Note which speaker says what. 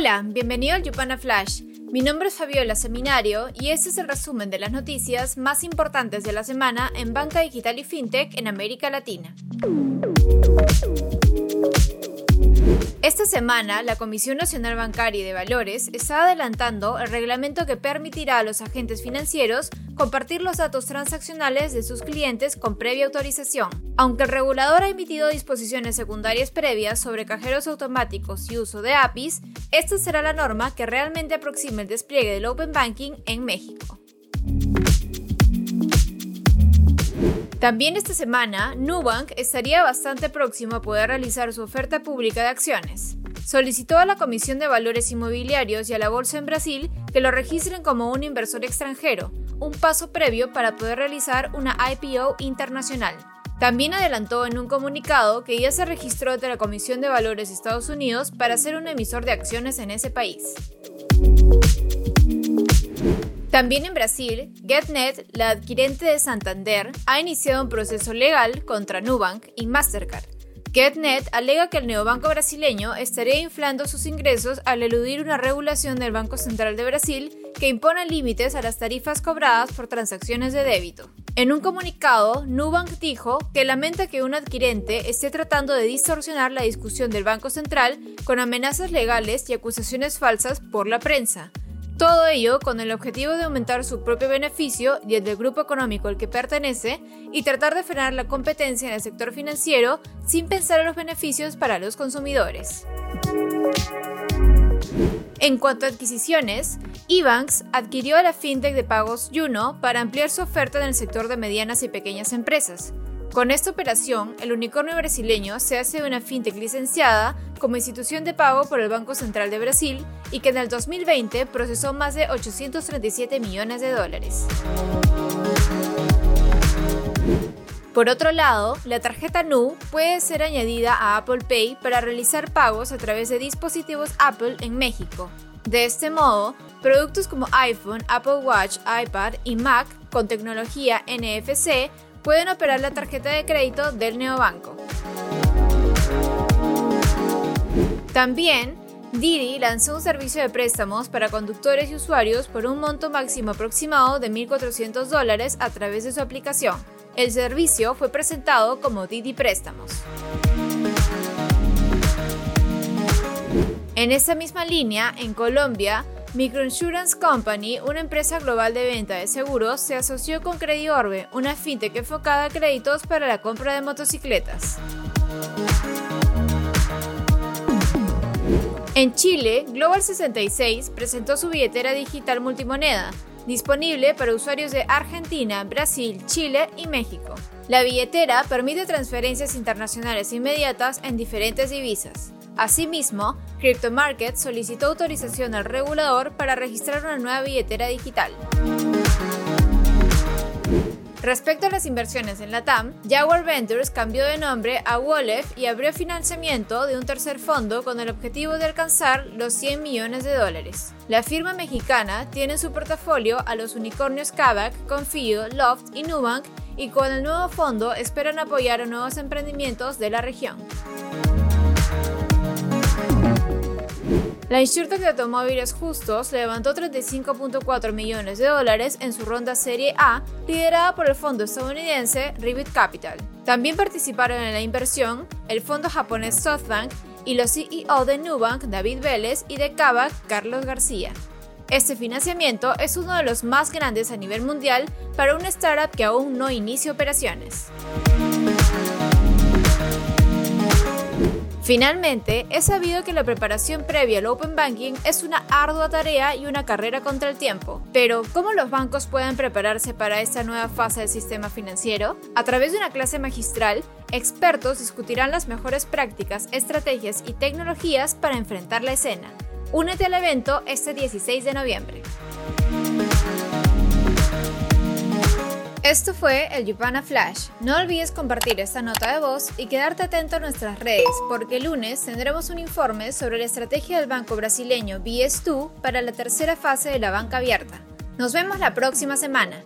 Speaker 1: Hola, bienvenido al Yupana Flash. Mi nombre es Fabiola Seminario y este es el resumen de las noticias más importantes de la semana en banca digital y fintech en América Latina. Esta semana, la Comisión Nacional Bancaria y de Valores está adelantando el reglamento que permitirá a los agentes financieros compartir los datos transaccionales de sus clientes con previa autorización. Aunque el regulador ha emitido disposiciones secundarias previas sobre cajeros automáticos y uso de APIs, esta será la norma que realmente aproxime el despliegue del Open Banking en México. También esta semana, Nubank estaría bastante próximo a poder realizar su oferta pública de acciones. Solicitó a la Comisión de Valores Inmobiliarios y a la Bolsa en Brasil que lo registren como un inversor extranjero, un paso previo para poder realizar una IPO internacional. También adelantó en un comunicado que ya se registró ante la Comisión de Valores de Estados Unidos para ser un emisor de acciones en ese país. También en Brasil, GetNet, la adquirente de Santander, ha iniciado un proceso legal contra Nubank y Mastercard. GetNet alega que el neobanco brasileño estaría inflando sus ingresos al eludir una regulación del Banco Central de Brasil que impone límites a las tarifas cobradas por transacciones de débito. En un comunicado, Nubank dijo que lamenta que un adquirente esté tratando de distorsionar la discusión del Banco Central con amenazas legales y acusaciones falsas por la prensa. Todo ello con el objetivo de aumentar su propio beneficio y el del grupo económico al que pertenece y tratar de frenar la competencia en el sector financiero sin pensar en los beneficios para los consumidores. En cuanto a adquisiciones, eBanks adquirió a la fintech de pagos Juno para ampliar su oferta en el sector de medianas y pequeñas empresas. Con esta operación, el unicornio brasileño se hace una fintech licenciada como institución de pago por el Banco Central de Brasil y que en el 2020 procesó más de 837 millones de dólares. Por otro lado, la tarjeta NU puede ser añadida a Apple Pay para realizar pagos a través de dispositivos Apple en México. De este modo, productos como iPhone, Apple Watch, iPad y Mac con tecnología NFC pueden operar la tarjeta de crédito del neobanco. También, Didi lanzó un servicio de préstamos para conductores y usuarios por un monto máximo aproximado de 1.400 dólares a través de su aplicación. El servicio fue presentado como Didi Préstamos. En esa misma línea, en Colombia, Microinsurance Company, una empresa global de venta de seguros, se asoció con Crediorbe, una fintech enfocada a créditos para la compra de motocicletas. En Chile, Global 66 presentó su billetera digital multimoneda, disponible para usuarios de Argentina, Brasil, Chile y México. La billetera permite transferencias internacionales inmediatas en diferentes divisas. Asimismo, CryptoMarket solicitó autorización al regulador para registrar una nueva billetera digital. Respecto a las inversiones en la TAM, Jaguar Ventures cambió de nombre a Wolef y abrió financiamiento de un tercer fondo con el objetivo de alcanzar los 100 millones de dólares. La firma mexicana tiene en su portafolio a los unicornios Kavak, Confio, Loft y Nubank y con el nuevo fondo esperan apoyar a nuevos emprendimientos de la región. La InsurTech de automóviles justos levantó 35.4 millones de dólares en su ronda Serie A, liderada por el fondo estadounidense Rivet Capital. También participaron en la inversión el fondo japonés SoftBank y los CEO de Nubank, David Vélez, y de Kavak, Carlos García. Este financiamiento es uno de los más grandes a nivel mundial para una startup que aún no inicia operaciones. Finalmente, es sabido que la preparación previa al Open Banking es una ardua tarea y una carrera contra el tiempo. Pero, ¿cómo los bancos pueden prepararse para esta nueva fase del sistema financiero? A través de una clase magistral, expertos discutirán las mejores prácticas, estrategias y tecnologías para enfrentar la escena. Únete al evento este 16 de noviembre. Esto fue el Yupana Flash. No olvides compartir esta nota de voz y quedarte atento a nuestras redes, porque el lunes tendremos un informe sobre la estrategia del banco brasileño BS2 para la tercera fase de la banca abierta. Nos vemos la próxima semana.